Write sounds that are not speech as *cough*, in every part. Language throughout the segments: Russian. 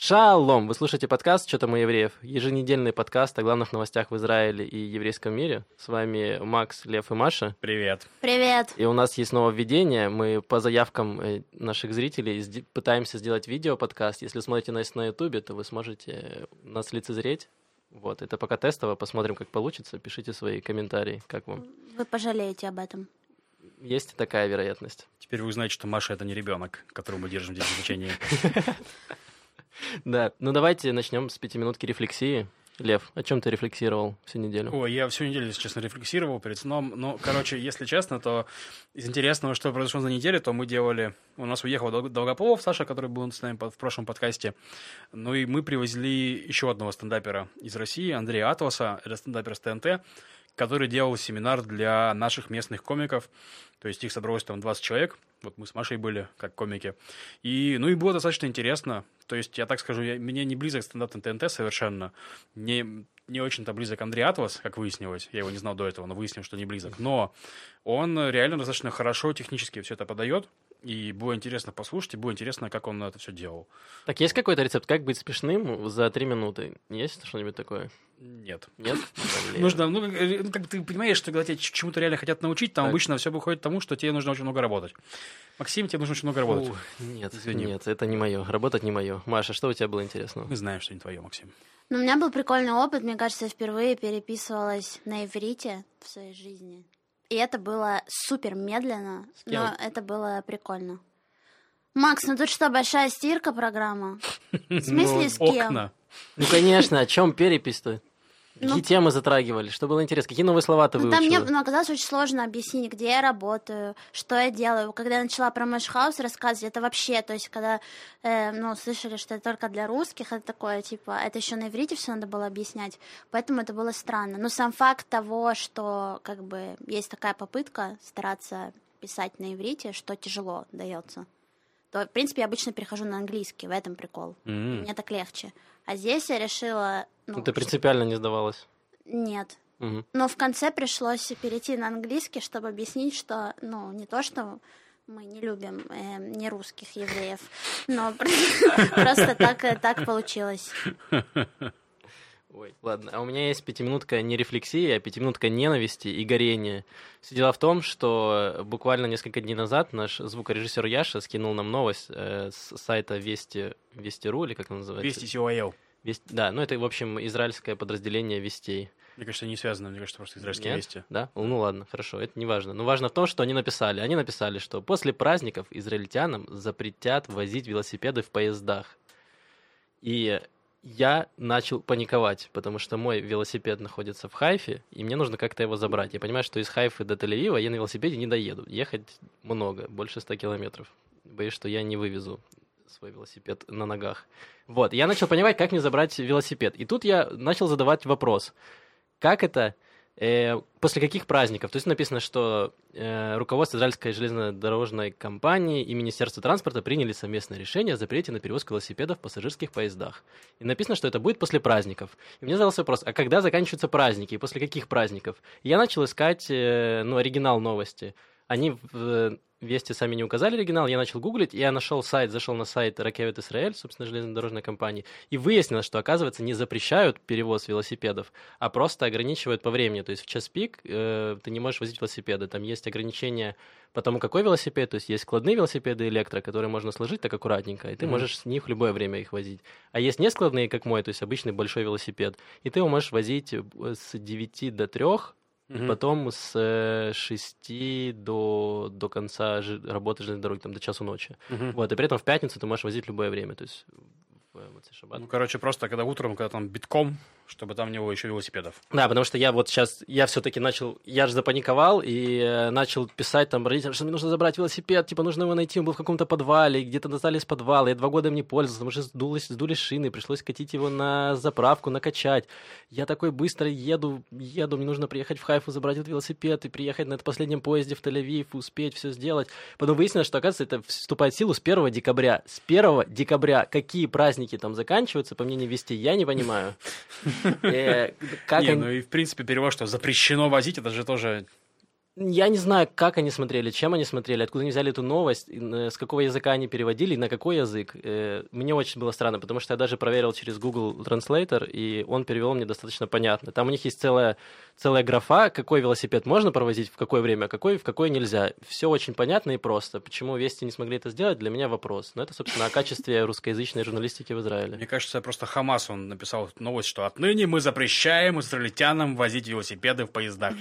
Шалом! Вы слушаете подкаст «Что там у евреев?» Еженедельный подкаст о главных новостях в Израиле и еврейском мире. С вами Макс, Лев и Маша. Привет. Привет. И у нас есть нововведение. Мы по заявкам э, наших зрителей пытаемся сделать видео-подкаст. Если смотрите нас на Ютубе, то вы сможете нас лицезреть. Вот, это пока тестово, посмотрим, как получится. Пишите свои комментарии, как вам. Вы пожалеете об этом. Есть такая вероятность. Теперь вы узнаете, что Маша это не ребенок, которого мы держим здесь в изучении. *laughs* *laughs* Да, ну давайте начнем с пятиминутки рефлексии. Лев, о чем ты рефлексировал всю неделю? Ой, я всю неделю, если честно, рефлексировал перед сном. Ну, короче, если честно, то из интересного, что произошло за неделю, то мы делали... У нас уехал Долгополов, Саша, который был с нами в прошлом подкасте. Ну и мы привезли еще одного стендапера из России, Андрея Атласа, это стендапер с ТНТ, который делал семинар для наших местных комиков. То есть их собралось там 20 человек. Вот мы с Машей были как комики. И, ну и было достаточно интересно. То есть, я так скажу, я, мне не близок стендап ТНТ совершенно. Не, не очень-то близок Андрей Атлас, как выяснилось. Я его не знал до этого, но выяснил, что не близок. Но он реально достаточно хорошо технически все это подает. И было интересно послушать, и было интересно, как он это все делал. Так есть какой-то рецепт, как быть смешным за три минуты? Есть что-нибудь такое? Нет. Нет? *laughs* Нужно, ну, э, ну, как ты понимаешь, что когда тебя чему-то реально хотят научить, там обычно все выходит к тому, что тебе нужно очень много работать. Максим, тебе нужно очень много работать. нет, Извини. нет, это не мое. Работать не мое. Маша, что у тебя было интересного? Мы знаем, что не твое, Максим. Ну, у меня был прикольный опыт. Мне кажется, я впервые переписывалась на иврите в своей жизни. И это было супер медленно, но это было прикольно. Макс, ну тут что, большая стирка программа? *laughs* В смысле, ну, с кем? Ну, конечно, о чем перепись-то? Какие ну, темы затрагивали? Что было интересно? Какие новые слова ты ну, выучила? Там мне ну, оказалось очень сложно объяснить, где я работаю, что я делаю. Когда я начала про Мэшхаус рассказывать, это вообще, то есть, когда, э, ну, слышали, что это только для русских, это такое, типа, это еще на иврите все надо было объяснять, поэтому это было странно. Но сам факт того, что, как бы, есть такая попытка стараться писать на иврите, что тяжело дается то, в принципе, я обычно перехожу на английский, в этом прикол. Mm-hmm. Мне так легче. А здесь я решила... Ну, Ты принципиально не сдавалась? Нет. Угу. Но в конце пришлось перейти на английский, чтобы объяснить, что, ну, не то, что мы не любим э, не русских евреев, но *laughs* просто так, так получилось. *laughs* Ой, ладно. А у меня есть пятиминутка не рефлексии, а пятиминутка ненависти и горения. Все дело в том, что буквально несколько дней назад наш звукорежиссер Яша скинул нам новость э, с сайта Вести, Вести.ру, или как он называется? Вести COIL. Весть... Да, ну это, в общем, израильское подразделение Вестей. Мне кажется, не связано, мне кажется, просто израильские Нет? вести. Да? Ну ладно, хорошо, это не важно. Но важно в том, что они написали. Они написали, что после праздников израильтянам запретят возить велосипеды в поездах. И я начал паниковать, потому что мой велосипед находится в Хайфе, и мне нужно как-то его забрать. Я понимаю, что из Хайфы до Тель-Авива я на велосипеде не доеду. Ехать много, больше 100 километров. Боюсь, что я не вывезу свой велосипед на ногах. Вот, я начал понимать, как мне забрать велосипед. И тут я начал задавать вопрос, как это Э, после каких праздников? То есть написано, что э, руководство Израильской железнодорожной компании и Министерство транспорта приняли совместное решение о запрете на перевозку велосипедов в пассажирских поездах. И написано, что это будет после праздников. И мне задался вопрос, а когда заканчиваются праздники и после каких праздников? И я начал искать э, ну, оригинал новости. Они в, Вести сами не указали оригинал, я начал гуглить, и я нашел сайт, зашел на сайт Ракевет Израиль, собственно, железнодорожной компании, и выяснилось, что, оказывается, не запрещают перевоз велосипедов, а просто ограничивают по времени. То есть в час пик э, ты не можешь возить велосипеды. Там есть ограничения по тому, какой велосипед. То есть есть складные велосипеды электро, которые можно сложить так аккуратненько, и ты mm-hmm. можешь с них в любое время их возить. А есть нескладные, как мой, то есть обычный большой велосипед, и ты его можешь возить э, с 9 до 3, Угу. Потом с 6 э, до, до конца работы железной дороги, там, до часу ночи. Угу. Вот, и при этом в пятницу ты можешь возить любое время. То есть в Ну, короче, просто когда утром, когда там битком, чтобы там не было еще велосипедов. Да, потому что я вот сейчас, я все-таки начал, я же запаниковал и э, начал писать там родителям, что мне нужно забрать велосипед, типа нужно его найти, он был в каком-то подвале, где-то достали из подвала, я два года им не пользовался, потому что сдулись, сдули шины, пришлось катить его на заправку, накачать. Я такой быстро еду, еду, мне нужно приехать в Хайфу, забрать этот велосипед и приехать на этом последнем поезде в Тель-Авив, успеть все сделать. Потом выяснилось, что, оказывается, это вступает в силу с 1 декабря. С 1 декабря какие праздники там заканчиваются, по мнению Вести, я не понимаю. *laughs* Э, как не, ну и в принципе перевод, что запрещено возить, это же тоже Я не знаю, как они смотрели, чем они смотрели, откуда они взяли эту новость, э, с какого языка они переводили, на какой язык. Э, Мне очень было странно, потому что я даже проверил через Google Translator, и он перевел мне достаточно понятно. Там у них есть целая, целая графа, какой велосипед можно провозить, в какое время, а какой, в какое нельзя. Все очень понятно и просто. Почему Вести не смогли это сделать, для меня вопрос. Но это, собственно, о качестве русскоязычной журналистики в Израиле. Мне кажется, просто Хамас, он написал новость, что отныне мы запрещаем израильтянам возить велосипеды в поездах.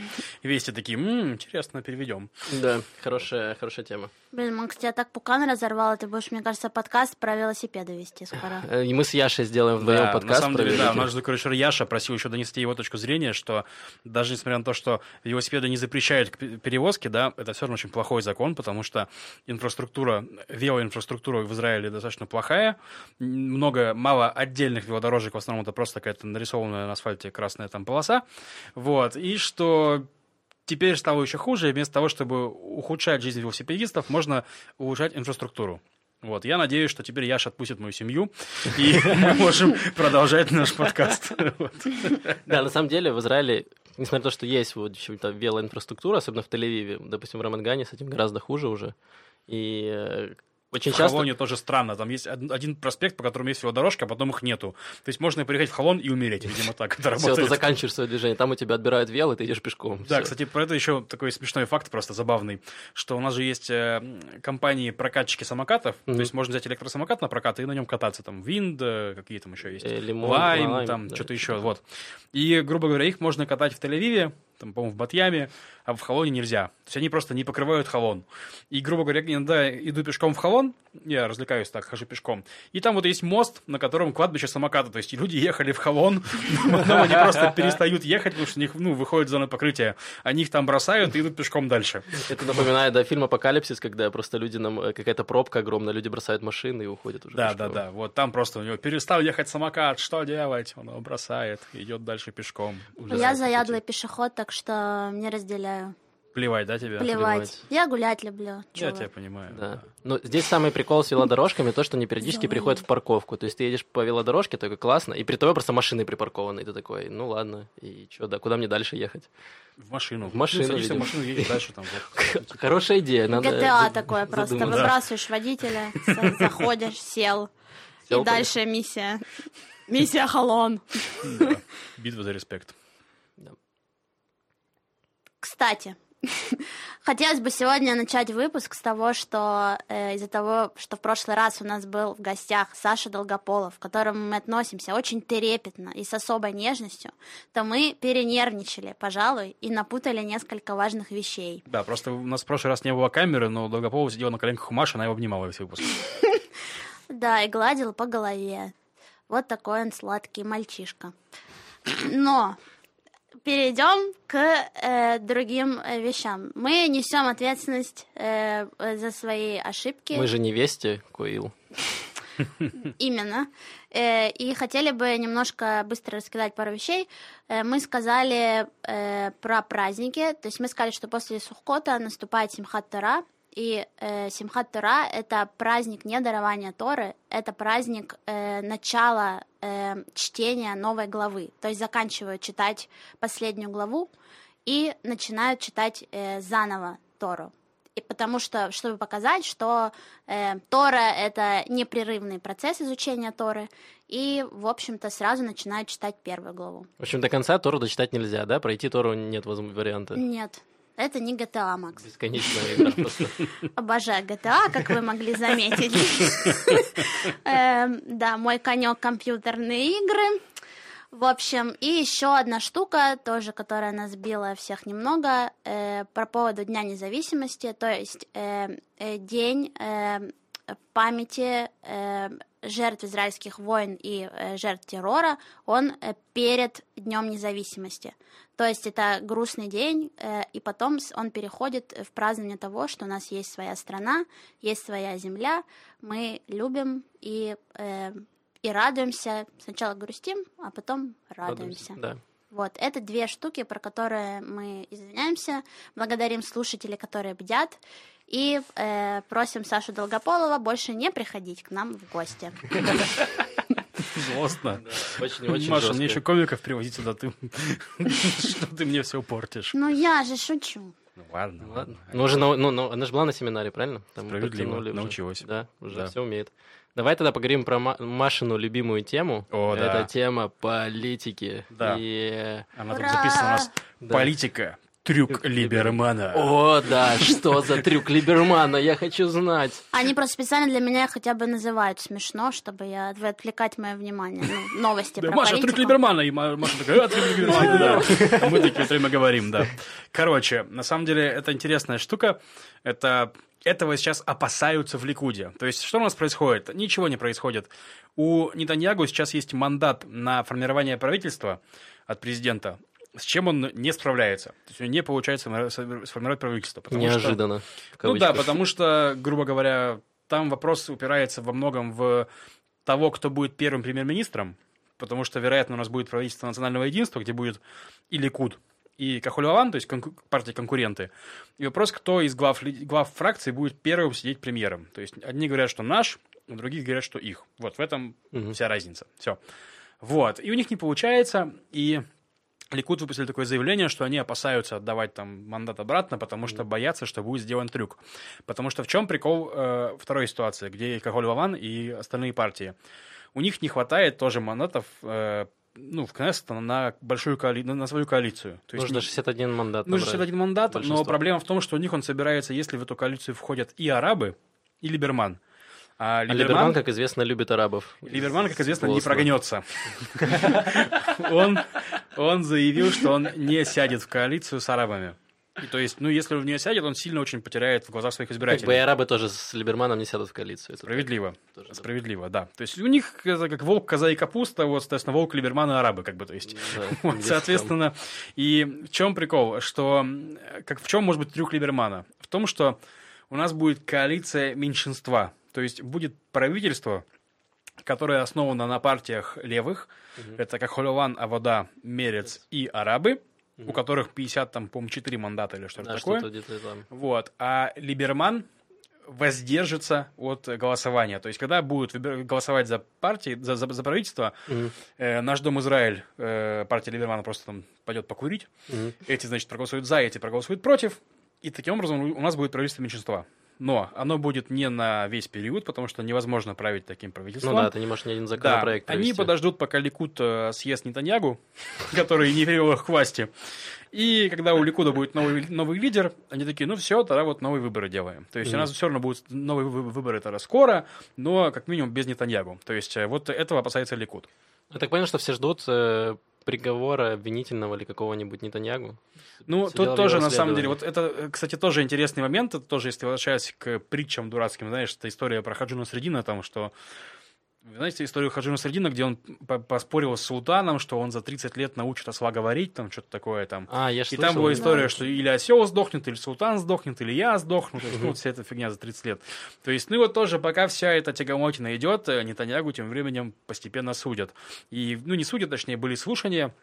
Вести такие, «М, интересно, переведем. Да, хорошая, хорошая тема. Блин, Макс, тебя так пукан разорвал, ты будешь, мне кажется, подкаст про велосипеды вести скоро. *laughs* И мы с Яшей сделаем вдвоем Да, подкаст. на самом деле, да, наш звукорежиссер Яша просил еще донести его точку зрения, что даже несмотря на то, что велосипеды не запрещают к пе- перевозке, да, это все равно очень плохой закон, потому что инфраструктура, велоинфраструктура в Израиле достаточно плохая, много, мало отдельных велодорожек, в основном это просто какая-то нарисованная на асфальте красная там полоса, вот, и что теперь стало еще хуже, и вместо того, чтобы ухудшать жизнь велосипедистов, можно улучшать инфраструктуру. Вот, я надеюсь, что теперь Яша отпустит мою семью, и мы можем продолжать наш подкаст. Да, на самом деле в Израиле, несмотря на то, что есть вот общем-то велоинфраструктура, особенно в Тель-Авиве, допустим, в Рамангане с этим гораздо хуже уже. И очень В часто... Холоне тоже странно, там есть од- один проспект, по которому есть велодорожка, а потом их нету. То есть можно приехать в Холон и умереть, видимо, так это Все, ты работает. заканчиваешь свое движение, там у тебя отбирают вел, и ты идешь пешком. Да, кстати, про это еще такой смешной факт, просто забавный, что у нас же есть э, компании прокатчики самокатов, то есть можно взять электросамокат на прокат и на нем кататься, там, Винд, э, какие там еще есть, Э, Лимон, Лайм, там, что-то еще, вот. И, грубо говоря, их можно катать в Тель-Авиве, там, по-моему, в Батьяме, а в Холоне нельзя. То есть они просто не покрывают Холон. И, грубо говоря, я иногда иду пешком в Холон, я развлекаюсь так, хожу пешком, и там вот есть мост, на котором кладбище самоката, то есть люди ехали в Холон, *laughs* потом они просто перестают ехать, потому что у них, ну, выходит зона покрытия, они их там бросают и идут пешком дальше. Это напоминает, да, фильм «Апокалипсис», когда просто люди нам... э, Какая-то пробка огромная, люди бросают машины и уходят уже Да, пешком. да, да, вот там просто у него перестал ехать самокат, что делать? Он его бросает, идет дальше пешком. Я заядлый пешеход, так что не разделяю. Плевать, да, тебе? Плевать. плевать. Я гулять люблю. Я тебя понимаю. Да. Но здесь самый прикол с велодорожками, то, что они периодически Зелёный. приходят в парковку. То есть ты едешь по велодорожке, такой классно, и при тобой просто машины припаркованы. И ты такой, ну ладно, и что, да, куда мне дальше ехать? В машину. В машину, Ну, садишься в машину, едешь дальше там. *laughs* Хорошая идея. Надо GTA такое просто. Выбрасываешь водителя, за- заходишь, сел. И дальше миссия. Миссия Холон. Да. Битва за респект. Кстати, *laughs* хотелось бы сегодня начать выпуск с того, что э, из-за того, что в прошлый раз у нас был в гостях Саша Долгополов, к которому мы относимся очень трепетно и с особой нежностью, то мы перенервничали, пожалуй, и напутали несколько важных вещей. Да, просто у нас в прошлый раз не было камеры, но Долгополов сидел на коленках у Маши, она его обнимала весь выпуск. *laughs* Да, и гладил по голове. Вот такой он сладкий мальчишка. Но перейдем к э, другим э, вещам. Мы несем ответственность э, за свои ошибки. Мы же не вести, Коил. *laughs* Именно. Э, И хотели бы немножко быстро рассказать пару вещей. Э, Мы сказали про праздники. То есть мы сказали, что после Сухкота наступает Симхат Тора. И э, Симхат Тора — это праздник не дарования Торы, это праздник э, начала э, чтения новой главы. То есть заканчивают читать последнюю главу и начинают читать э, заново Тору. И потому что, чтобы показать, что э, Тора — это непрерывный процесс изучения Торы, и, в общем-то, сразу начинают читать первую главу. В общем, до конца Тору дочитать нельзя, да? Пройти Тору нет варианта. Нет, это не GTA, Макс. Бесконечная игра просто. *laughs* Обожаю GTA, как вы могли заметить. *laughs* Эм, Да, мой конек компьютерные игры. В общем, и еще одна штука, тоже, которая нас сбила всех немного, э, по поводу Дня независимости, то есть э, э, день э, памяти э, жертв израильских войн и э, жертв террора, он э, перед Днем независимости. То есть это грустный день, э, и потом он переходит в празднование того, что у нас есть своя страна, есть своя земля, мы любим и, и радуемся. Сначала грустим, а потом радуемся. Да. Вот, это две штуки, про которые мы извиняемся, благодарим слушателей, которые бдят, и э, просим Сашу Долгополова больше не приходить к нам в гости. Злостно. Очень, очень Маша, жестко. мне еще комиков привозить сюда, ты... *laughs* что ты мне все портишь. Ну я же шучу. Ну ладно, Ну, ладно. ладно. Ну, уже ну, ну, она же была на семинаре, правильно? Там Справедливо, уже. научилась. Да, уже Да. все умеет. Давай тогда поговорим про Ма- Машину любимую тему. О, да. Это тема политики. Да. И... Она тут Ура! записана у нас Да. политика. Трюк Либермана. О, да, что за трюк Либермана, я хочу знать. Они просто специально для меня хотя бы называют смешно, чтобы я отвлекать мое внимание. Ну, новости Да, про Маша, политику. трюк Либермана. И Ма- Маша такая, а, трюк Либермана, да. А Мы такие все время говорим, да. Короче, на самом деле, это интересная штука. Это этого сейчас опасаются в Ликуде. То есть, что у нас происходит? Ничего не происходит. У Нетаньягу сейчас есть мандат на формирование правительства от президента, с чем он не справляется. То есть, у него не получается сформировать правительство. что- Неожиданно. в ну да, потому что, грубо говоря, там вопрос упирается во многом в того, кто будет первым премьер-министром, потому что, вероятно, у нас будет правительство национального единства, где будет и Ликуд, и Кахулеван, то есть конку- партии-конкуренты. И вопрос, кто из глав, глав фракций будет первым сидеть премьером. То есть одни говорят, что наш, а другие говорят, что их. Вот в этом Мгм. вся разница. Все. Вот. И у них не получается, и Ликуд выпустили такое заявление, что они опасаются отдавать там мандат обратно, потому что боятся, что будет сделан трюк. Потому что в чем прикол э, второй ситуации, где и Кахоль Ваван и остальные партии? У них не хватает тоже мандатов э, ну, в Кнессет на большую коали... на свою коалицию. То есть Нужно не- 61 мандат Нужно набрать. 61 мандат, но проблема в том, что у них он собирается, если в эту коалицию входят и арабы, и Либерман. А А Либерман, Либерман, как известно, любит арабов. Либерман, как известно, не прогнется. *laughs* Он, заявил, что он не сядет в коалицию с арабами. И то есть, ну, если он в нее сядет, он сильно очень потеряет в глазах своих Как бы и избирателей. арабы тоже с Либерманом не сядут в коалицию. Это Справедливо. тоже, да. Справедливо, да. То есть у них это как волк, коза и капуста, вот, соответственно, волк, Либерман и арабы, как бы, то есть. Да, *laughs* Вот, соответственно, и в чем прикол, что как в чем может быть трюк Либермана? В том, что у нас будет коалиция меньшинства, то есть будет правительство, которое основано на партиях левых, это как Холован, Авода, Мерец и арабы, у которых 50, там, по-моему, 4 мандата или что-то Да, такое. что-то там. Вот. А Либерман воздержится от голосования. То есть, когда будут голосовать за партии, за, за, за правительство, Мгм. э, наш дом Израиль, э, партия Либермана просто там пойдет покурить. Мгм. Эти, значит, проголосуют за, эти проголосуют против. И таким образом у нас будет правительство меньшинства. Но оно будет не на весь период, потому что невозможно править таким правительством. Ну да, ты не можешь ни один Да, законопроект они провести. подождут, пока Ликуд э, съест Нетаньягу, *laughs* который не привел их к власти. И когда у Ликуда будет новый, новый лидер, они такие, ну все, тогда вот новые выборы делаем. То есть у нас все равно будут новые вы- выборы тогда скоро, но как минимум без Нетаньягу. То есть э, вот этого опасается Ликуд. Я так понял, что все ждут э, приговора обвинительного или какого-нибудь Нетаньягу. Ну, Всё тут тоже, на самом деле, вот это, э, кстати, тоже интересный момент, это тоже, если возвращаясь к притчам дурацким, знаешь, это история про Хаджуна Средина, там, что вы знаете историю Хаджуна Средина, где он по- поспорил с султаном, что он за 30 лет научит осла говорить, там, что-то такое там. А, я И слышал, там была да. история, что или осел сдохнет, или султан сдохнет, или я сдохну. То есть, ну, вся эта фигня за 30 лет. То есть, ну вот тоже, пока вся эта тягомотина идет, э, Нетаньягу тем временем постепенно судят. И, ну, не судят, точнее, были слушания,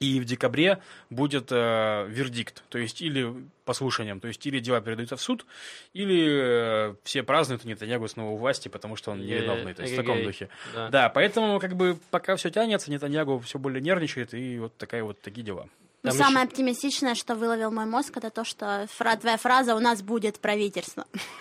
и в декабре будет э, вердикт, то есть или по слушаниям, то есть или дела передаются в суд, или э, все празднуют Нетаньягу снова у власти, потому что он невиновный, то есть в таком духе. Да. Да, поэтому как бы пока все тянется, Нетаньягу все более нервничает, и вот такая вот такие дела. Ну, Там самое оптимистичное, что выловил мой мозг, это то, что фра- твоя фраза «у нас будет правительство». *laughs*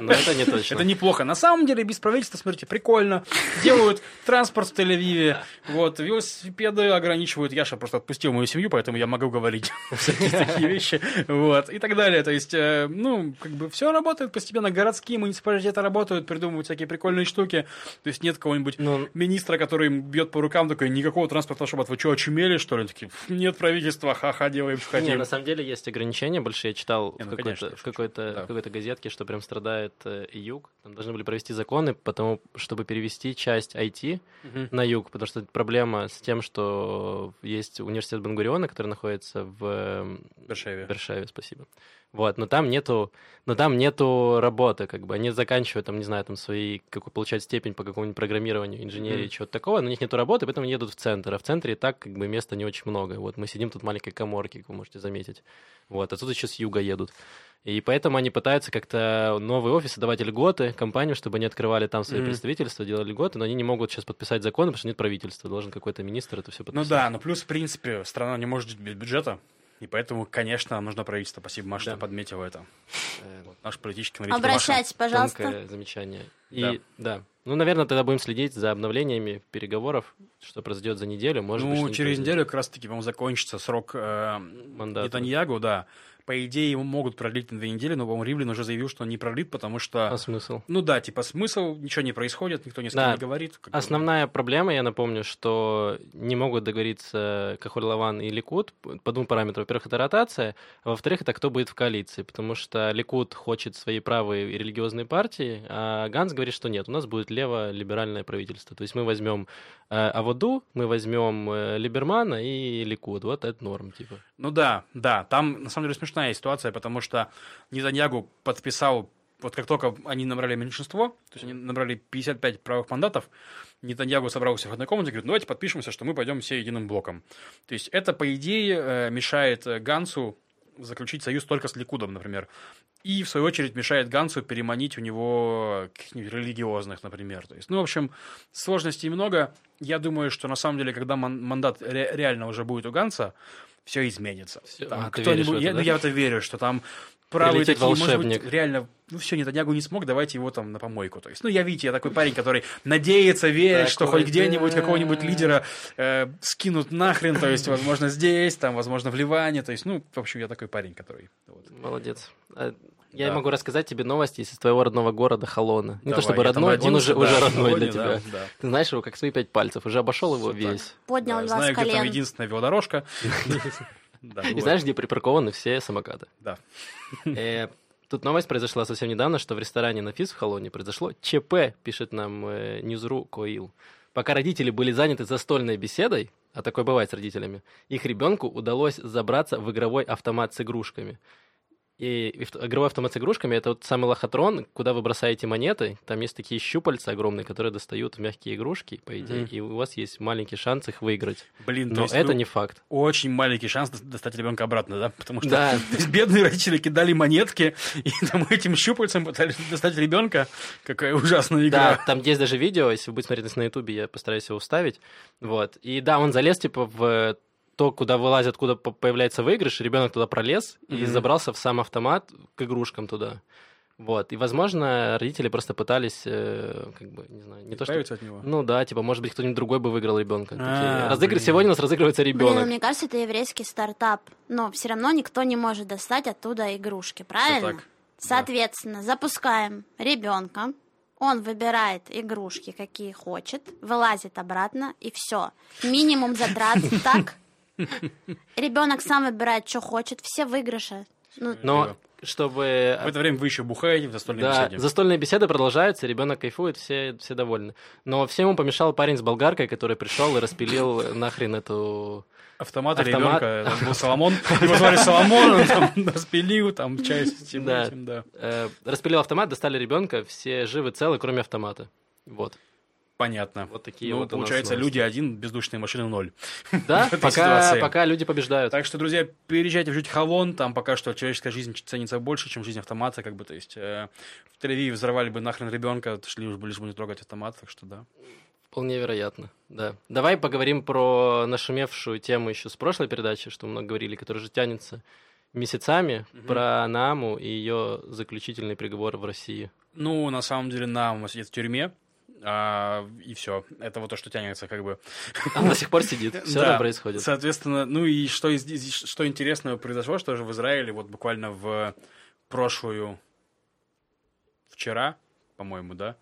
Но это не точно. Это неплохо. На самом деле, без правительства, смотрите, прикольно. Делают транспорт в Тель-Авиве, вот, велосипеды ограничивают. Яша просто отпустил мою семью, поэтому я могу говорить *laughs* всякие такие *laughs* вещи, вот, и так далее. То есть, э, ну, как бы все работает постепенно. Городские муниципалитеты работают, придумывают всякие прикольные штуки. То есть, нет кого-нибудь Ну, министра, который бьет по рукам, такой, никакого транспорта, чтобы вы что, очумели, что ли? Такие, «Фу, нет правительства, ха-ха, делаем, что хотим. на самом деле есть ограничения большие. Я читал Не, в ну, какой-то, в какой-то, да. в какой-то газетке, что прям страдает э, юг. Там должны были провести законы, потому чтобы перевести часть IT Мгм. на юг, потому что проблема с тем, что есть университет Бангуриона, который находится в Варшаве. Бершеве, спасибо. Вот, но там нету, но там нету работы, как бы они заканчивают, там, не знаю, там свои, как получать степень по какому-нибудь программированию, инженерии, Мгм. чего-то такого, но у них нету работы, поэтому они едут в центр, а в центре и так, как бы, места не очень много. Вот мы сидим тут в маленькой коморке, как вы можете заметить. Вот, а тут еще с юга едут. И поэтому они пытаются как-то новые офисы давать льготы компаниям, чтобы они открывали там свои Мгм. представительства, делали льготы, но они не могут сейчас подписать закон, потому что нет правительства, должен какой-то министр это все Ну подписать. да, но плюс, в принципе, страна не может жить без бюджета. И поэтому, конечно, нам нужно правительство. Спасибо, Маша, Да. что подметила это. Э, Вот, наш политический аналитик Обращайтесь, пожалуйста. Тонкое замечание. И да. Ну, наверное, тогда будем следить за обновлениями переговоров, что произойдет за неделю. Может ну, быть, через произойдет. неделю как раз-таки, по-моему, закончится срок э. Нетаньягу, да. По идее, его могут продлить на две недели, но, по-моему, Ривлин уже заявил, что он не продлит, потому что... А смысл? Ну да, типа смысл, ничего не происходит, никто ни с кем Да. не говорит. как бы. Основная проблема, я напомню, что не могут договориться Кахоль Лаван и Ликут по двум параметрам. Во-первых, это ротация, а во-вторых, это кто будет в коалиции, потому что Ликут хочет свои правые и религиозные партии, а Ганс говорит, что нет, у нас будет лево-либеральное правительство. То есть мы возьмем э, Аводу, мы возьмем э, Либермана и Ликут. Вот это норм, типа. Ну да, да, там на самом деле смешная ситуация, потому что Нетаньягу подписал, вот как только они набрали меньшинство, то есть они набрали 55 правых мандатов, Нетаньягу собрался в одной комнате и говорит, ну давайте подпишемся, что мы пойдем все единым блоком. То есть это, по идее, э, мешает э, Гансу заключить союз только с Ликудом, например. И, в свою очередь, мешает Гансу переманить у него каких-нибудь религиозных, например. То есть, ну, в общем, сложностей много. Я думаю, что на самом деле, когда ман- мандат ре- реально уже будет у Ганса, все изменится. Всё. Там А, ты кто-нибудь- веришь я, да? ну, я в это верю, что там правые Прилетит такие, может волшебник. быть, реально, ну все, Нетаньягу не смог, давайте его там на помойку. То есть, ну, я, видите, я такой парень, который надеется, верит, что Такой, хоть где-нибудь какого-нибудь лидера э, скинут нахрен, то есть, возможно, здесь, там, возможно, в Ливане, то есть, ну, в общем, я такой парень, который... вот. Молодец. Я Да. могу рассказать тебе новости из твоего родного города Холона. Не то чтобы родной, он родился, уже, уже да, родной для сегодня, тебя. да, да. Ты знаешь его как свои пять пальцев, уже обошел его так. весь. Поднял Да, вас знаю, с где там колен. единственная велодорожка. *laughs* И знаешь, где припаркованы все самокаты? Да. Э, Тут новость произошла совсем недавно, что в ресторане «Нафис» в Холоне произошло ЧП, пишет нам э, Ньюзру Коил. Пока родители были заняты застольной беседой, а такое бывает с родителями, их ребенку удалось забраться в игровой автомат с игрушками. И игровой автомат с игрушками это вот самый лохотрон, куда вы бросаете монеты. Там есть такие щупальца огромные, которые достают мягкие игрушки, по идее, Мгм. и у вас есть маленький шанс их выиграть. Блин, то Но это ну, не факт. очень маленький шанс до- достать ребенка обратно, да? Потому что Да. *laughs* бедные родители кидали монетки и *laughs* там этим щупальцем пытались достать ребенка. Какая ужасная игра. Да, там есть даже видео, если вы будете смотреть на Ютубе, я постараюсь его вставить. Вот. И да, он залез, типа, в то, куда вылазит, откуда по- появляется выигрыш, ребенок туда пролез и Мгм. забрался в сам автомат к игрушкам туда. Вот. И, возможно, родители просто пытались, э, как бы, не знаю, не то, что... От него. Ну да, типа, может быть, кто-нибудь другой бы выиграл ребенка. А, Разыгр... Сегодня у нас разыгрывается Блин, ну, ребенок. мне кажется, это еврейский стартап. Но все равно никто не может достать оттуда игрушки, правильно? так. Соответственно, запускаем ребенка. Он выбирает игрушки, какие хочет, вылазит обратно, и все. Минимум затрат *laughs* так. Ребенок сам выбирает, что хочет, все выигрыши. Ну, Но чтобы... В это время вы еще бухаете в застольной Да, беседе. застольные беседы продолжаются, ребенок кайфует, все, все довольны. Но всему помешал парень с болгаркой, который пришел и распилил нахрен эту... Автомат, Автомат. ребенка, там был Соломон. Его звали Соломон, он там *laughs* распилил, там чай с этим, Да. этим, да. э, распилил автомат, достали ребенка, все живы, целы, кроме автомата. Вот. Понятно. Вот такие Ну, вот получается, люди один, бездушные машины ноль. Да, *laughs* пока, пока люди побеждают. Так что, друзья, переезжайте в жить Хавон, там пока что человеческая жизнь ценится больше, чем жизнь автомата, как бы, то есть э, в Тель-Авиве взорвали бы нахрен ребенка, шли уж лишь бы не трогать автомат, так что да. Вполне вероятно, да. Давай поговорим про нашумевшую тему еще с прошлой передачи, что много говорили, которая же тянется месяцами, Мгм. про Наму и ее заключительный приговор в России. Ну, на самом деле, нам сидит в тюрьме, а, и все. Это вот то, что тянется, как бы. Она до сих пор сидит, *laughs* все Да, это происходит. Соответственно, ну и что, из- что интересного произошло, что же в Израиле вот буквально в прошлую... Вчера, по-моему, да?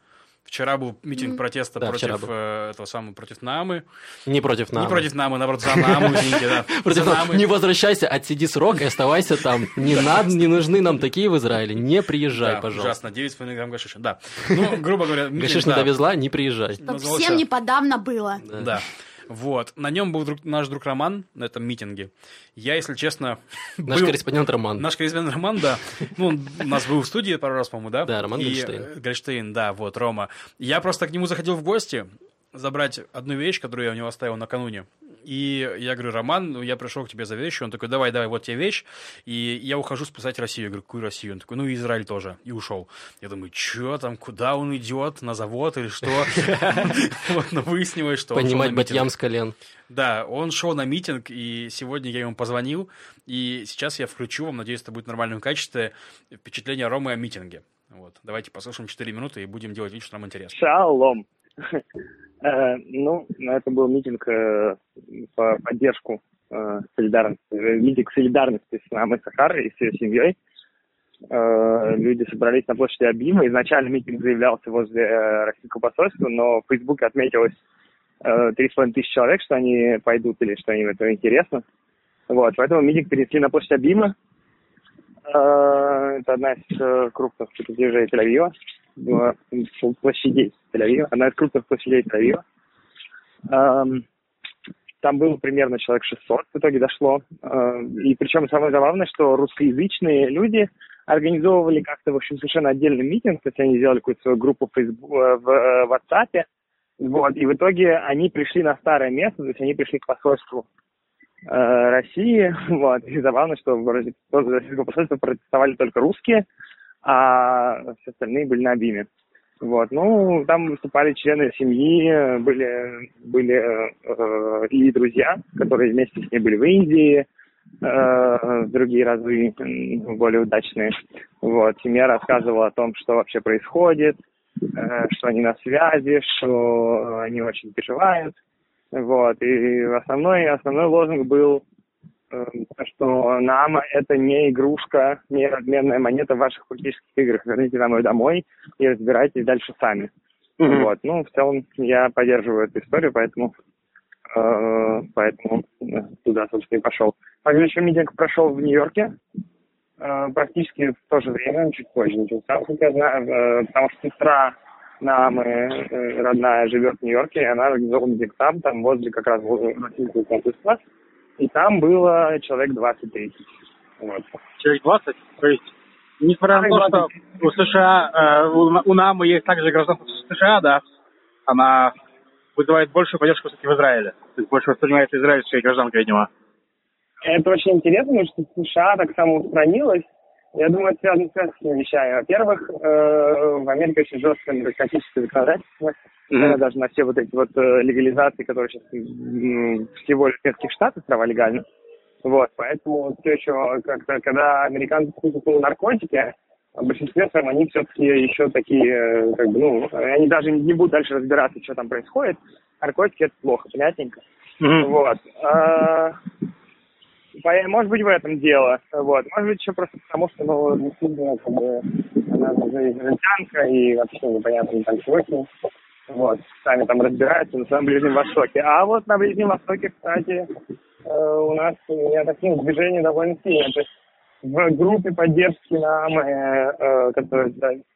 Вчера был митинг протеста Да, против был. э, этого самого, против Намы. Не против Намы. Не против Намы, наоборот, за Наму, извините, да. *laughs* Против За Намы. Не возвращайся, отсиди срок и оставайся там. Не надо, не нужны нам такие в Израиле. Не приезжай, Да, пожалуйста. ужасно, 9,5 грамм гашиша, да. Ну, грубо говоря, митинг, Гашиш не довезла, не приезжай. всем не подавно было. Да. Вот. На нем был друг- наш друг Роман на этом митинге. Я, если честно, *laughs* Наш был- корреспондент Роман. Наш корреспондент Роман, да. Ну, он у нас был в студии пару раз, по-моему, да? Да, Роман И, Гольштейн. э, Гольштейн, да, вот, Рома. Я просто к нему заходил в гости забрать одну вещь, которую я у него оставил накануне. И я говорю, Роман, ну, я пришел к тебе за вещью. Он такой, давай, давай, вот тебе вещь. И я ухожу спасать Россию. Я говорю, какую Россию? Он такой, ну, Израиль тоже. И ушел. Я думаю, что там, куда он идет? На завод или что? *laughs* Вот, но выяснилось, что Понимать батьям с колен. Да, он шел на митинг, и сегодня я ему позвонил, и сейчас я включу вам, надеюсь, это будет в нормальном качестве, впечатление Ромы о митинге. Вот. Давайте послушаем 4 минуты и будем делать вид, что нам интересно. Шалом. Э, ну, это был митинг э, по поддержку э, солидарности, митинг солидарности с нами, Сахарой и с ее семьей. Люди собрались на площади Абима. Изначально митинг заявлялся возле российского посольства, но в Фейсбуке отметилось три с половиной тысячи человек, что они пойдут или что им это интересно. Вот, поэтому митинг перенесли на площадь Абима. Это одна из крупных площадей Тель-Авива площадей Тель-Авива, одна из крупных площадей Тель-Авива. Там было примерно человек 600, в итоге дошло. И причем самое забавное, что русскоязычные люди организовывали как-то, в общем, совершенно отдельный митинг, то есть они сделали какую-то свою группу в, Facebook, в э, WhatsApp, вот, и в итоге они пришли на старое место, то есть они пришли к посольству э, России, *laughs* вот, и забавно, что вроде российского посольства протестовали только русские, а все остальные были на Абиме. Вот, ну, там выступали члены семьи, были, были э, и друзья, которые вместе с ней были в Индии, э, другие разы более удачные. Вот, семья рассказывала о том, что вообще происходит, э, что они на связи, что они очень переживают. Вот, и основной, основной лозунг был что нам это не игрушка, не разменная монета в ваших политических играх. Верните домой домой и разбирайтесь дальше сами. Mm-hmm. Вот. Ну, в целом, я поддерживаю эту историю, поэтому, э, поэтому э, туда, собственно, и пошел. Также еще митинг прошел в Нью-Йорке, э, практически в то же время, чуть позже начался, как я знаю, э, потому что сестра мамы э, родная живет в Нью-Йорке, и она организовала митинг там, там возле как раз российского консульства и там было человек 20-30. Вот. Человек 20? То есть, несмотря на то, что у США, э, у, НАМы есть также гражданство США, да, она вызывает большую поддержку все-таки в Израиле. То есть больше воспринимается израильская гражданка, видимо. Это очень интересно, потому что США так самоустранилась. Я думаю, это связано с несколькими вещами. Во-первых, э, в Америке очень жесткое наркотическое законодательство. Mm-hmm. Даже на все вот эти вот э, легализации, которые сейчас всего лишь в нескольких штатах трава легально. Вот, поэтому все еще, как-то, когда американцы купили наркотики, в большинстве своем они все-таки еще такие, э, как бы, ну, они даже не будут дальше разбираться, что там происходит. Наркотики это плохо, понятненько. Mm-hmm. Вот. А, может быть, в этом дело. Вот. Может быть, еще просто потому, что, ну, действительно, как бы, она уже израильтянка, и вообще непонятно там чего. Вот, сами там разбираются на своем Ближнем Востоке. А вот на Ближнем Востоке, кстати, э, у нас неотаксимых движений довольно сильно. То есть в группе поддержки НАМА, э, э, которая,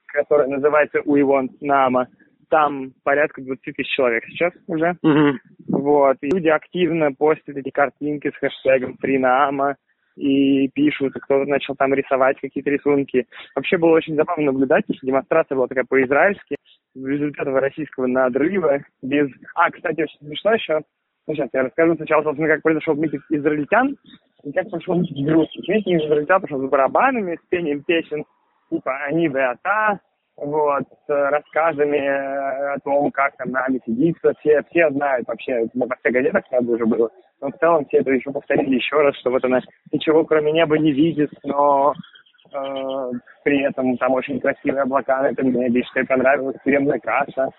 которая называется УИВОН НАМА, там порядка 20 тысяч человек сейчас уже. Угу. Вот. И люди активно постят эти картинки с хэштегом «Фринама», и пишут, и кто-то начал там рисовать какие-то рисунки. Вообще было очень забавно наблюдать, что демонстрация была такая по-израильски, без этого российского надрыва, без... А, кстати, очень смешно еще, ну, сейчас я расскажу сначала, собственно, как произошел митинг израильтян, и как прошел митинг русских. Митинг израильтян пошел с барабанами, с пением песен, типа «Они беата», вот, с рассказами о том, как там нами сидится. Все, все знают вообще, во всех газетах надо уже было. Но в целом все это еще повторили еще раз, что вот она ничего кроме неба не видит, но э, при этом там очень красивые облака на этом небе, что ей понравилась тюремная каша.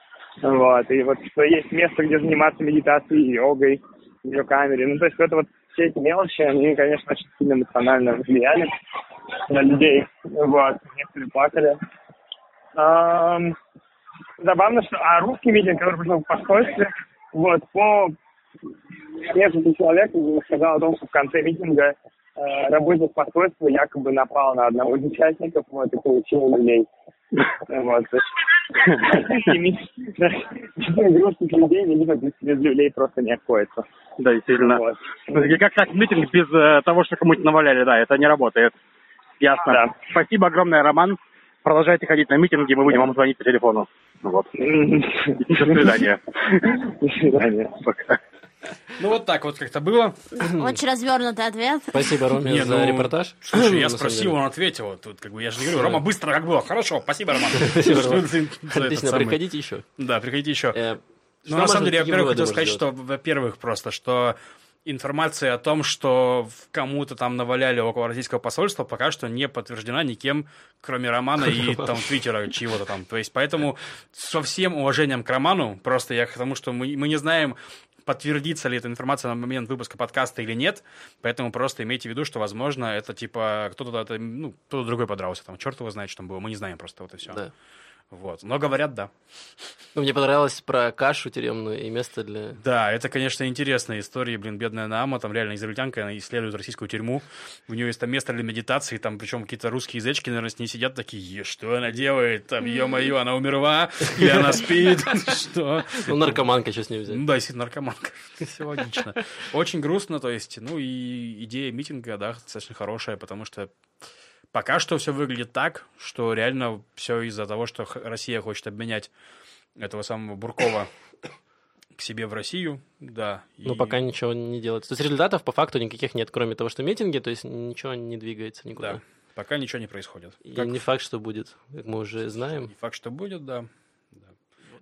Вот, и вот что есть место, где заниматься медитацией йогой в ее камере. Ну, то есть это вот все эти мелочи, они, конечно, очень сильно эмоционально влияли на людей. Вот, некоторые плакали. Забавно, что а русский митинг, который пришел в посольстве, вот, по несколько человек сказал о том, что в конце митинга э, работник посольства якобы напал на одного из участников, вот, и получил люлей. Вот. Русских людей, видимо, без люлей просто не обходится. Да, действительно. Как, как митинг без э, того, что кому-то наваляли, да, это не работает. Ясно. Спасибо огромное, Роман. Продолжайте ходить на митинги, мы будем вам звонить по телефону. Вот. До свидания. До свидания. Пока. Ну вот так вот как-то было. Очень развернутый ответ. Спасибо, Роме, Не, за ну, репортаж. Слушай, я спросил, он ответил. Тут как бы я же не говорю, Рома, быстро, как было. Хорошо, спасибо, Роман. Спасибо, Рома. Отлично, приходите еще. Да, приходите еще. Э, Ну, на самом деле, я, во-первых, хотел сказать, что, во-первых, просто, что информация о том, что кому-то там наваляли около российского посольства, пока что не подтверждена никем, кроме Романа и там Твиттера чего-то там. То есть, поэтому со всем уважением к Роману, просто я к тому, что мы, мы не знаем, подтвердится ли эта информация на момент выпуска подкаста или нет, поэтому просто имейте в виду, что, возможно, это типа кто-то, ну, кто-то другой подрался, там, черт его знает, что там было, мы не знаем просто, вот и все. Да. Вот. Но говорят, да. Ну, мне понравилось про кашу тюремную и место для... Да, это, конечно, интересная история, блин, бедная Наама, там реально израильтянка, она исследует российскую тюрьму, у нее есть там место для медитации, там причем какие-то русские язычки, наверное, с ней сидят такие, «Е, что она делает, там, ё-моё, она умерла, или она спит, *laughs* что? Ну, наркоманка, что с ней взять? Ну да, действительно, наркоманка, *laughs* все логично. Очень грустно, то есть, ну и идея митинга, да, достаточно хорошая, потому что пока что все выглядит так, что реально все из-за того, что Россия хочет обменять этого самого Буркова к себе в Россию, да. Ну, и- пока ничего не делается. То есть результатов по факту никаких нет, кроме того, что митинги, то есть ничего не двигается никуда. Да, пока ничего не происходит. И Как- не факт, что будет, как мы уже знаем. Не факт, что будет, да. Да.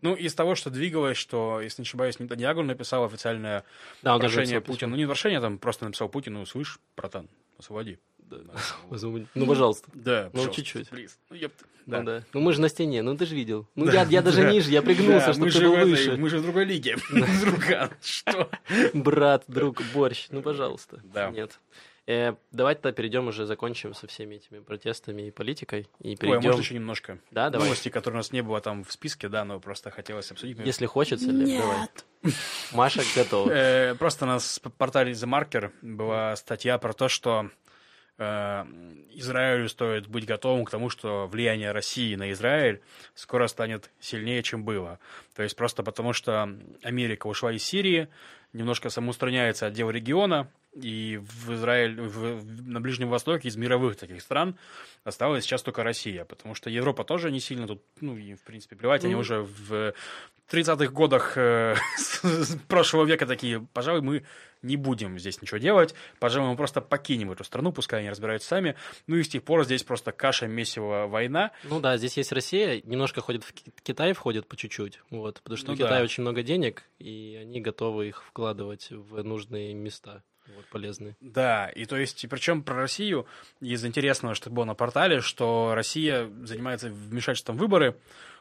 Ну, из того, что двигалось, что, если не ошибаюсь, Нетаньягу написал официальное Да, он прошение Путину. Ну, не прошение, там просто написал Путину, слышь, братан, освободи. Письмо. Ну, пожалуйста. Да, Ну, пожалуйста, чуть-чуть. Ну, ёпта. Ну да. Ну мы же на стене, ну ты же видел. Ну Да. я, я даже Да. ниже, я пригнулся, Да, чтобы мы ты был в выше. Мы же в другой лиге. *laughs* Друган, что? Брат, друг, борщ, ну пожалуйста. Да. Нет. Э, давайте тогда перейдем уже, закончим со всеми этими протестами и политикой. И Ой, а перейдем... можно еще немножко? Да, давай. Новости, которые у нас не было там в списке, да, но просто хотелось обсудить. Если хочется, Лев, давай. Нет. Маша готова. Э, Просто на с- портале The Marker была статья про то, что Израилю стоит быть готовым к тому, что влияние России на Израиль скоро станет сильнее, чем было. То есть просто потому, что Америка ушла из Сирии, немножко самоустраняется отдел региона, и в Израиль, в- на Ближнем Востоке из мировых таких стран осталась сейчас только Россия, потому что Европа тоже не сильно тут, ну, и в принципе плевать, они Ну. уже в 30-х годах э, *laughs* прошлого века такие, пожалуй, мы не будем здесь ничего делать, пожалуй, мы просто покинем эту страну, пускай они разбираются сами. Ну и с тех пор здесь просто каша, месиво, война. Ну да, здесь есть Россия, немножко ходит в Ки- Китай, входит по чуть-чуть, вот, потому что Ну у Китая да. очень много денег, и они готовы их вкладывать в нужные места, вот, полезные. Да, и то есть, причем про Россию, из интересного, что было на портале, что Россия занимается вмешательством в выборы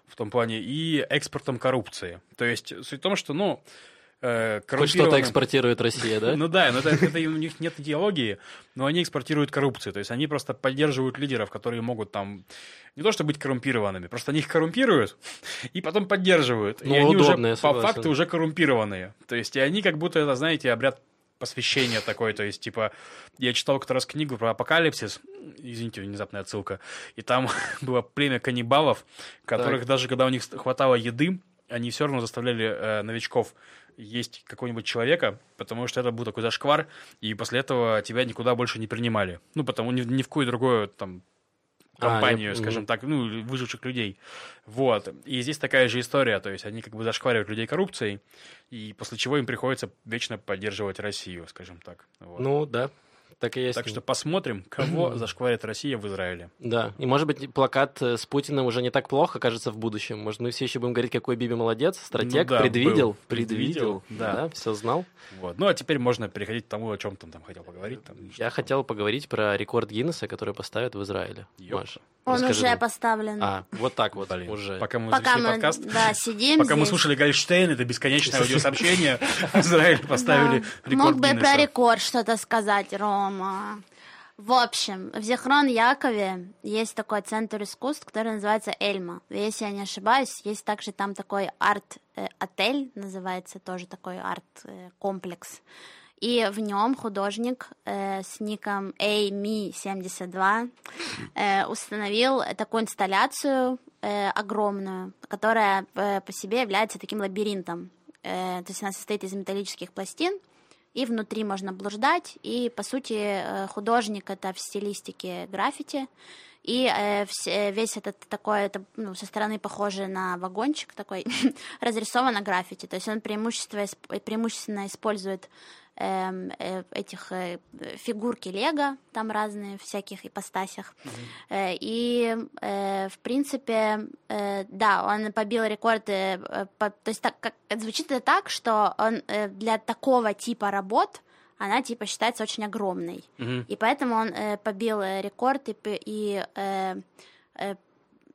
в том плане и экспортом коррупции. То есть, суть в том, что, ну, э, Хоть что-то экспортирует Россия, да? *laughs* Ну да, но это, это у них нет идеологии, но они экспортируют коррупцию. То есть они просто поддерживают лидеров, которые могут там не то что быть коррумпированными, просто они их коррумпируют *laughs* и потом поддерживают. Ну, и они удобно, уже по факту уже коррумпированные. То есть и они как будто это, знаете, обряд посвящения такой, то есть, типа, я читал как-то раз книгу про апокалипсис, извините, внезапная отсылка, и там *laughs* было племя каннибалов, которых даже когда у них хватало еды, они все равно заставляли э, новичков есть какого-нибудь человека, потому что это был такой зашквар, и после этого тебя никуда больше не принимали. Ну, потому ни, ни в какую другую там А, я- компанию, скажем так, ну, выживших людей. Вот. И здесь такая же история, то есть они как бы зашкваривают людей коррупцией, и после чего им приходится вечно поддерживать Россию, скажем так. Вот. Ну да, так и есть. так что посмотрим, кого зашкварит Россия в Израиле. Да, и может быть плакат э, с Путиным уже не так плохо кажется в будущем. Может мы все еще будем говорить, какой Биби молодец, стратег, Ну да, предвидел, был. предвидел, Предвидел, да. все знал. Вот. Ну, а теперь можно переходить к тому, о чем ты там хотел поговорить. Там, Я хотел поговорить про рекорд Гиннесса, который поставят в Израиле. Ёпта. Маша, Он расскажи уже нам. поставлен. А, вот так вот Блин, уже. Пока мы Пока записали мы подкаст, да, сидим пока мы здесь. слушали Гольштейн, это бесконечное аудиосообщение, *laughs* в Израиле поставили Да. рекорд Мог бы про рекорд что-то сказать, Рома. В общем, в Зихрон Якове есть такой центр искусств, который называется Эльма. Если я не ошибаюсь, есть также там такой арт-отель, называется тоже такой арт-комплекс. И в нем художник э, с ником AMI72 э, установил такую инсталляцию э, огромную, которая э, по себе является таким лабиринтом. Э, то есть она состоит из металлических пластин, и внутри можно блуждать, и, по сути, э, художник — это в стилистике граффити, и э, вс- весь этот такой, это, ну, со стороны похожий на вагончик такой, *laughs* разрисовано граффити, то есть он преимущественно, исп- преимущественно использует э, этих э, фигурки Лего, там разные всяких ипостасях. Э, и, э, в принципе, э, да, он побил рекорды. э, по- то есть так, как, звучит это так, что он э, для такого типа работ она типа считается очень огромной. Мгм. И поэтому он э, побил э, рекорд, и, и э, э,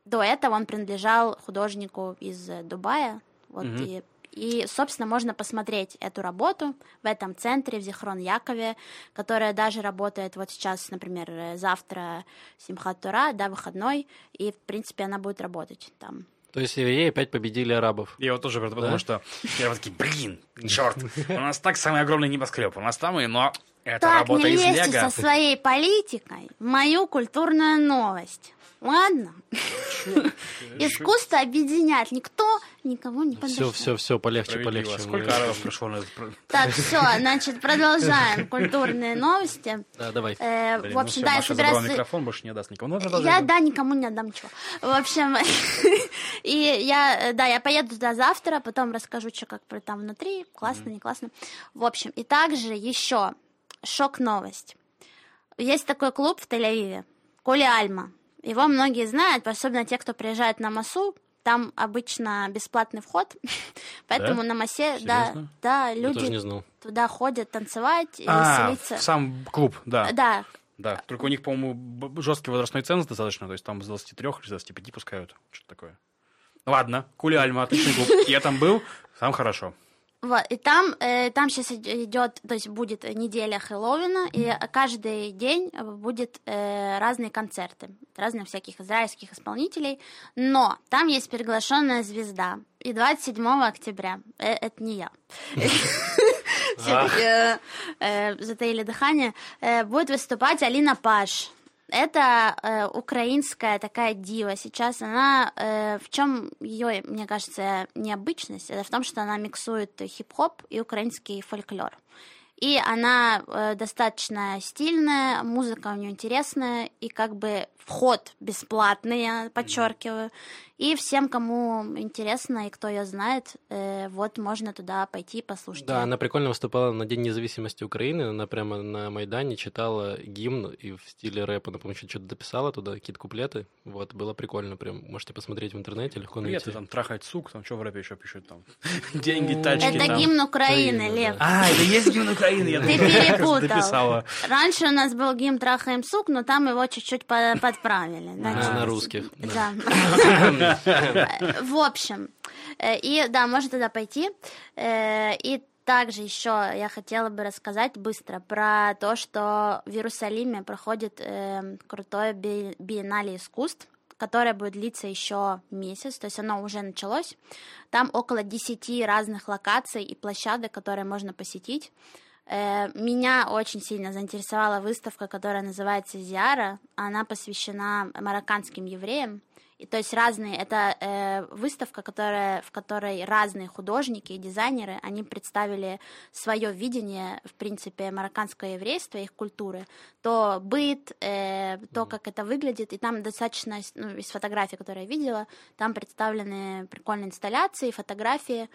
до этого он принадлежал художнику из э, Дубая. Вот, Мгм. и, и, собственно, можно посмотреть эту работу в этом центре, в Зихрон Якове, которая даже работает вот сейчас, например, э, завтра Симхат Тура, да, выходной, и, в принципе, она будет работать там. То есть евреи опять победили арабов. Я вот тоже про это подумал, Да? что я вот такие, блин, черт, у нас так самый огромный небоскреб, у нас там и, но это так, работа не из лезьте Лего. со своей политикой в мою культурную новость. Ладно? Искусство объединяет. Никто никого не Все, подошел. все, все, полегче, Справедливо. полегче. Сколько арабов пришло на этот... Так, все, значит, продолжаем культурные новости. Да, давай. Э, в ну общем, да, я собираюсь... микрофон, больше не отдаст никому. Ну, Я, да, никому не отдам ничего. В общем, *laughs* и я, э, да, я поеду туда завтра, потом расскажу, что как про- там внутри, классно, не классно. В общем, и также еще шок-новость. Есть такой клуб в Тель-Авиве, Коли Альма. Его многие знают, особенно те, кто приезжает на Масу. Там обычно бесплатный вход, *laughs* поэтому на Масе, да, Серьезно? да, люди туда ходят танцевать и А, веселиться. в сам клуб, да. Да, Да, только у них, по-моему, жесткий возрастной ценз достаточно, то есть там с 23 или с 25 пускают, что-то такое. Ладно, Кули Альма, отличный клуб. Я там был, там хорошо. Вот, и там, э, там сейчас идет, то есть будет неделя Хэллоуина, и каждый день будет э, разные концерты, разных всяких израильских исполнителей, но там есть приглашенная звезда, и 27 октября, э, это не я, *laughs* э, э, затаили дыхание, э, будет выступать Алина Паш. Это э, украинская такая дива. Сейчас она э, в чем ее, мне кажется, необычность? Это в том, что она миксует хип-хоп и украинский фольклор. И она э, достаточно стильная, музыка у нее интересная, и как бы вход бесплатный, я подчеркиваю. И всем, кому интересно и кто ее знает, э, вот можно туда пойти и послушать. Да, она прикольно выступала на День независимости Украины. Она прямо на Майдане читала гимн и в стиле рэпа, она, по-моему, что-то дописала туда, какие-то куплеты. Вот, было прикольно прям. Можете посмотреть в интернете, легко Привет, найти. там трахать сук, там что в рэпе еще пишут там? *laughs* Деньги, тачки Это там. гимн Украины, Украина, Лев. да. А, это есть гимн Украины, я Ты перепутал. Раньше у нас был гимн «Трахаем сук», но там его чуть-чуть по- подправили. На русских. Да. *laughs* *laughs* В общем, э, и да, можно туда пойти. Э, И также еще я хотела бы рассказать быстро про то, что в Иерусалиме проходит э, крутое би- биеннале искусств, которое будет длиться еще месяц, то есть оно уже началось. Там около 10 разных локаций и площадок, которые можно посетить. Э, Меня очень сильно заинтересовала выставка, которая называется «Зиара». Она посвящена марокканским евреям. И то есть разные, это э, выставка, которая, в которой разные художники и дизайнеры, они представили свое видение, в принципе, марокканского еврейства, их культуры, то быт, э, то, как это выглядит, и там достаточно, ну, из фотографий, которые я видела, там представлены прикольные инсталляции, фотографии,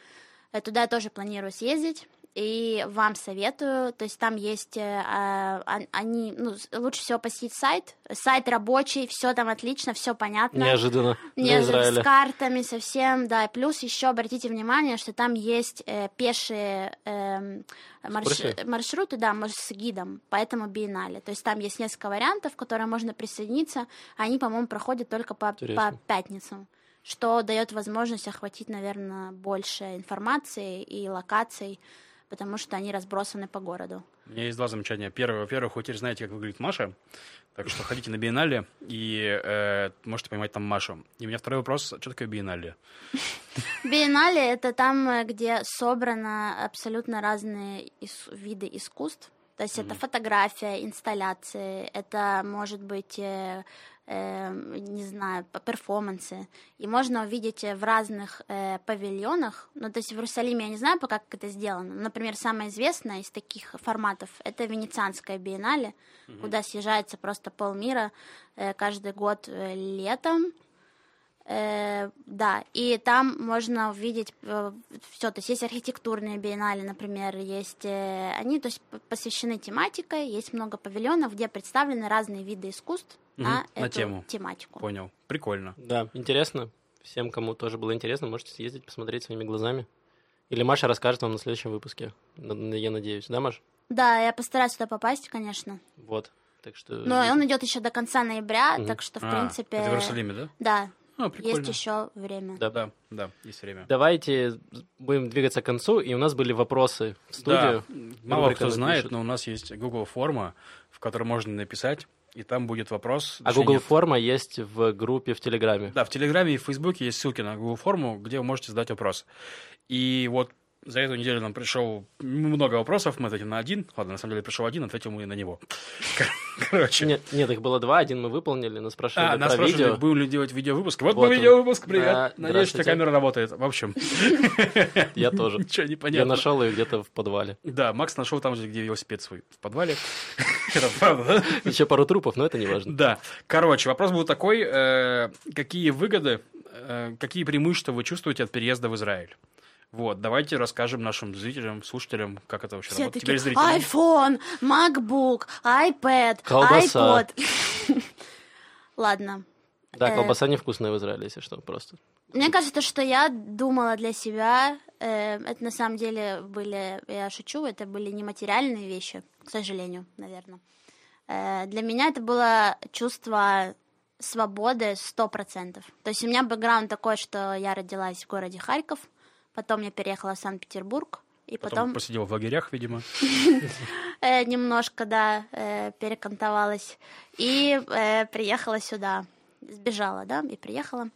Э, Туда я тоже планирую съездить. И вам советую, то есть там есть, э, а, он- они, ну, лучше всего посетить сайт, сайт рабочий, все там отлично, все понятно. Неожиданно для Не, с картами совсем, да. И Плюс еще обратите внимание, что там есть э, пешие эм, марш- Экскурсии? маршруты, да, с гидом, поэтому биеннале. То есть там есть несколько вариантов, к которым можно присоединиться. Они, по-моему, проходят только по, по пятницам, что дает возможность охватить, наверное, больше информации и локаций, потому что они разбросаны по городу. У меня есть два замечания. Первое, во-первых, вы теперь знаете, как выглядит Маша, так что ходите на биеннале и э, можете поймать там Машу. И у меня второй вопрос, что такое биеннале? *laughs* Биеннале — это там, э, где собрано абсолютно разные виды искусств. То есть это фотография, инсталляции, это может быть э, не знаю, перформансы. И можно увидеть э, в разных э, павильонах. Ну, то есть в Иерусалиме я не знаю пока, как это сделано. Например, самое известное из таких форматов — это Венецианская биеннале, куда съезжается просто полмира э, каждый год э, летом. Э, да, и там можно увидеть все, то есть есть архитектурные биеннале, например, есть э, они, то есть посвящены тематикой, есть много павильонов, где представлены разные виды искусств Мгм, на, на эту тему. тематику. Понял. Прикольно. Да, интересно. Всем, кому тоже было интересно, можете съездить, посмотреть своими глазами. Или Маша расскажет вам на следующем выпуске. Я надеюсь, да, Маш? Да, я постараюсь туда попасть, конечно. Вот. Так что... Но он идет еще до конца ноября, Мгм. так что, в А, принципе, Это в Иерусалиме, да? да, А, прикольно. есть еще время. Да. Да, да, есть время. Давайте будем двигаться к концу, и у нас были вопросы в студию. Да. Мало кто знает, напишет. но у нас есть Google форма, в которой можно написать, и там будет вопрос. А точнее, Google нет. форма есть в группе в Телеграме. Да, в Телеграме и в Фейсбуке есть ссылки на Google форму, где вы можете задать вопрос. И вот за эту неделю нам пришел много вопросов, мы ответим на один. Ладно, на самом деле пришел один, ответим мы на него. *laughs* Короче. Нет, нет, их было два, один мы выполнили, нас спрашивали А, нас спрашивали, видео. будем ли делать видеовыпуск. Вот, Вот мы видеовыпуск, привет. Да, Надеюсь, что камера работает. В общем, *laughs* Я тоже. ничего не Я понятно. нашел ее где-то в подвале. Да, Макс нашел там же, где велосипед свой, в подвале. *laughs* Это правда, да? Еще пару трупов, но это не важно. Да. Короче, вопрос был такой, э, какие выгоды, э, какие преимущества вы чувствуете от переезда в Израиль? Вот, давайте расскажем нашим зрителям, слушателям, как это вообще Все работает. такие, Теперь зрителям. iPhone, MacBook, iPad, Колбаса. iPod. *laughs* Ладно. Да, Э. колбаса невкусная в Израиле, если что, просто. Мне кажется, что я думала для себя, э, это на самом деле были, я шучу, это были нематериальные вещи, к сожалению, наверное. Э, для меня это было чувство свободы сто процентов. То есть у меня бэкграунд такой, что я родилась в городе Харьков, потом я переехала в Санкт-Петербург, и Потом, потом, посидел в лагерях, видимо. *laughs* э, немножко, да, э, перекантовалась и э, приехала сюда. Сбежала, да, и приехала.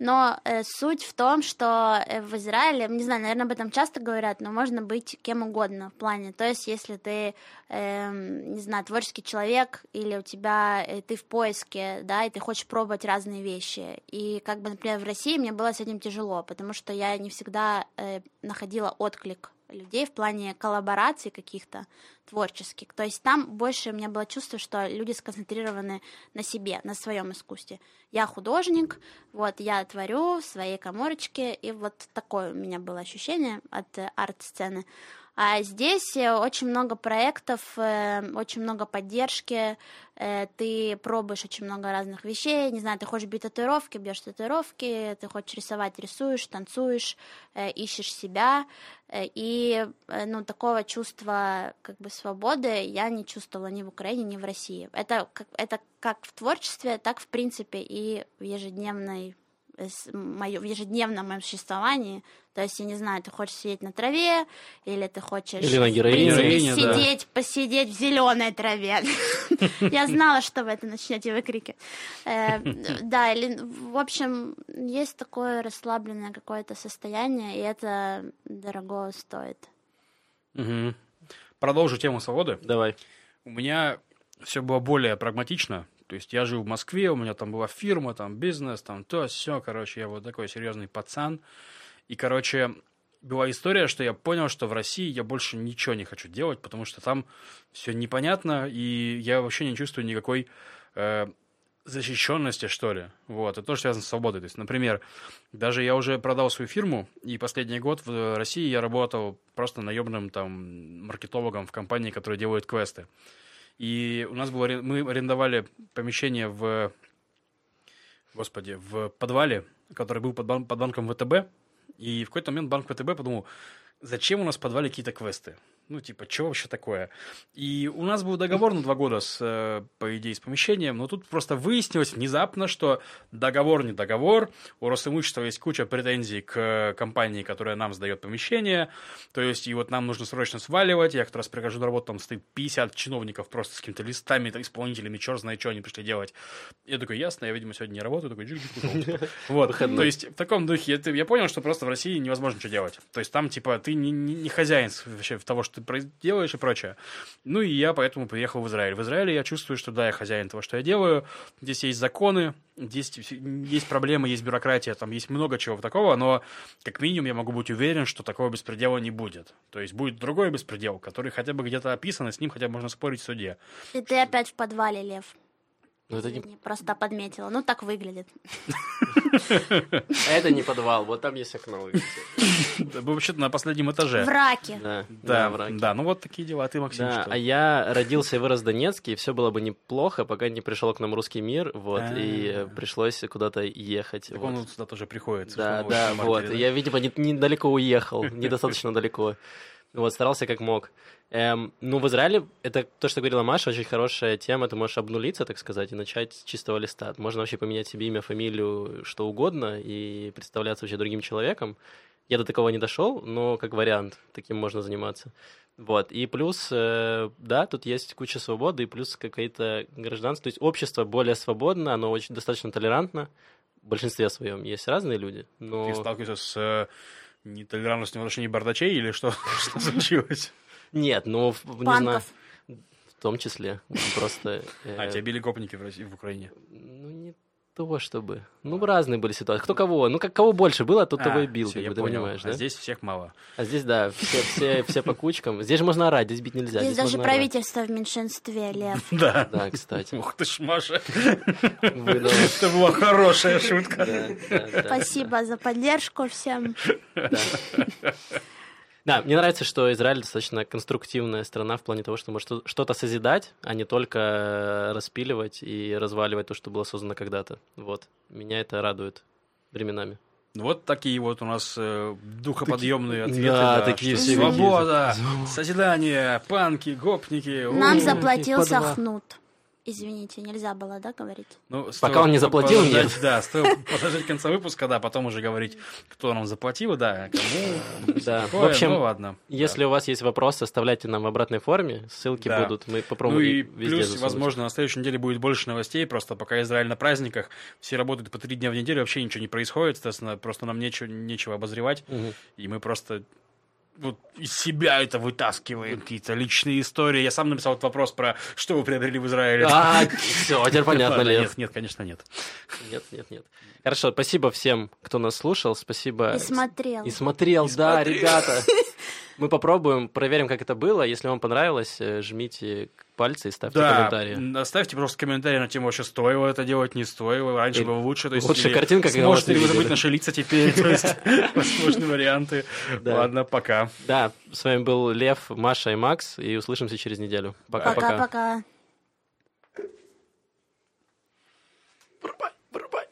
Но э, суть в том, что э, в Израиле, не знаю, наверное, об этом часто говорят, но можно быть кем угодно в плане. То есть, если ты, эм, не знаю, творческий человек, или у тебя э, ты в поиске, да, и ты хочешь пробовать разные вещи. И как бы, например, в России мне было с этим тяжело, потому что я не всегда э, находила отклик людей в плане коллабораций каких-то творческих. То есть там больше у меня было чувство, что люди сконцентрированы на себе, на своем искусстве. Я художник, вот, я творю в своей коморочке, и вот такое у меня было ощущение от э, арт-сцены. А здесь э, очень много проектов, э, очень много поддержки, э, ты пробуешь очень много разных вещей, не знаю, ты хочешь бить татуировки, бьешь татуировки, ты хочешь рисовать, рисуешь, танцуешь, ищешь себя, и ну, такого чувства как бы свободы я не чувствовала ни в Украине, ни в России. Это как, это как в творчестве, так в принципе и в ежедневной моё- в ежедневном моем существовании. То есть, я не знаю, ты хочешь сидеть на траве, или ты хочешь Или на героине. принципе, Героине, да. сидеть, посидеть в зеленой траве. *laughs* Я знала, что вы это начнете выкрики. Э, *laughs* Да, или, в общем, есть такое расслабленное какое-то состояние, и это дорого стоит. Продолжу тему свободы. Давай. У меня все было более прагматично. То есть я жил в Москве, у меня там была фирма, там бизнес, там то, все, короче, я вот такой серьезный пацан. И, короче, была история, что я понял, что в России я больше ничего не хочу делать, потому что там все непонятно, и я вообще не чувствую никакой э, защищенности, что ли. Вот, это тоже связано с свободой. То есть, например, даже я уже продал свою фирму, и последний год в России я работал просто наемным там маркетологом в компании, которая делает квесты. И у нас было, мы арендовали помещение в, господи, в подвале, который был под, бан- под банком ВТБ. И в какой-то момент банк ВТБ подумал, зачем у нас в подвале какие-то квесты? Ну, типа, что вообще такое? И у нас был договор на два года, с, э, по идее, с помещением, но тут просто выяснилось внезапно, что договор не договор, у Росимущества есть куча претензий к компании, которая нам сдает помещение, то есть, и вот нам нужно срочно сваливать, я как раз прихожу на работу, там стоит 50 чиновников просто с какими-то листами, там, исполнителями, черт знает, что они пришли делать. Я такой, ясно, я, видимо, сегодня не работаю, такой, джик-джик, пожалуйста. *laughs* Вот, то есть, в таком духе, я понял, что просто в России невозможно ничего делать. То есть, там, типа, ты не хозяин вообще того, что ты делаешь и прочее. Ну и я поэтому приехал в Израиль. В Израиле я чувствую, что да, я хозяин того, что я делаю. Здесь есть законы, здесь есть проблемы, есть бюрократия, там есть много чего такого, но как минимум я могу быть уверен, что такого беспредела не будет. То есть будет другой беспредел, который хотя бы где-то описан, и с ним хотя бы можно спорить в суде. И ты опять в подвале, Лев. Ну, это не... Просто подметила. Ну, так выглядит. Это не подвал, вот там есть окно. Вообще-то на последнем этаже. В раке. Да, Да, в раке. да, ну вот такие дела. А ты, Максим, Да, что? а я родился и вырос в Донецке, и все было бы неплохо, пока не пришел к нам русский мир, вот, и э, пришлось куда-то ехать. Так он сюда тоже приходит. Да, совершенно да, вот. Я, видимо, не- недалеко уехал, *laughs* недостаточно далеко. Вот, старался как мог. Эм, ну, в Израиле, это то, что говорила Маша, очень хорошая тема. Ты можешь обнулиться, так сказать, и начать с чистого листа. Можно вообще поменять себе имя, фамилию, что угодно, и представляться вообще другим человеком. Я до такого не дошел, но как вариант, таким можно заниматься. Вот. И плюс, э, да, тут есть куча свободы, и плюс какое-то гражданство. То есть общество более свободно, оно очень достаточно толерантно. В большинстве своем есть разные люди, но... Ты сталкиваешься с э, нетолерантностью в отношении бардачей или что, *laughs* что случилось? Нет, ну, не знаю, в том числе. Просто... э, А, тебя били гопники в России, в Украине. Ну, не то чтобы. Ну, разные были ситуации. Кто кого? Ну, как кого больше было, тот того и А, бил, всё, как я бы, ты понял. понимаешь, А да? здесь всех мало. А здесь, да, все, все, все по кучкам. Здесь же можно орать, здесь бить нельзя. Здесь даже можно орать. правительство в меньшинстве, Лев. *laughs* Да. Да, кстати. Ух ты ж, Маша. *laughs* Это была хорошая шутка. Спасибо за поддержку всем. Да, мне нравится, что Израиль достаточно конструктивная страна в плане того, что может что- что-то созидать, а не только э, распиливать и разваливать то, что было создано когда-то. Вот. Меня это радует временами. Ну, Вот такие вот у нас э, духоподъемные ответы. да, такие что все Свобода, созидание, панки, гопники. Нам заплатил. Сахнут. Извините, нельзя было, да, говорить? Ну, Пока он не заплатил, нет. Да, стоило подождать конца выпуска, да, потом уже говорить, кто нам заплатил, да, кому. *laughs* Да. В общем, ну ладно. Если у вас есть вопросы, оставляйте нам в обратной форме. Ссылки будут. Мы Ну попробуем и везде плюс, возможно, на следующей неделе будет больше новостей, просто пока Израиль на праздниках, все работают по три дня в неделю, вообще ничего не происходит, соответственно, просто нам нечего, нечего обозревать, и мы просто вот из себя это вытаскиваем, какие-то личные истории. Я сам написал вот вопрос про, что вы приобрели в Израиле. А, все, теперь понятно, Лев. Нет, нет, конечно, нет. Нет, нет, нет. Хорошо, спасибо всем, кто нас слушал. Спасибо. И смотрел. И смотрел, да, ребята. *laughs* Мы попробуем, проверим, как это было. Если вам понравилось, э, жмите пальцы и ставьте да, комментарии. Оставьте просто комментарий на тему, вообще стоило это делать, не стоило, раньше и было лучше. То есть, лучше картинка, когда Сможете ли вы забыть наши лица теперь, то есть *laughs* *laughs* возможные варианты. Ладно, пока. Да, с вами был Лев, Маша и Макс, и услышимся через неделю. Пока-пока. Пока-пока. Врубай, врубай.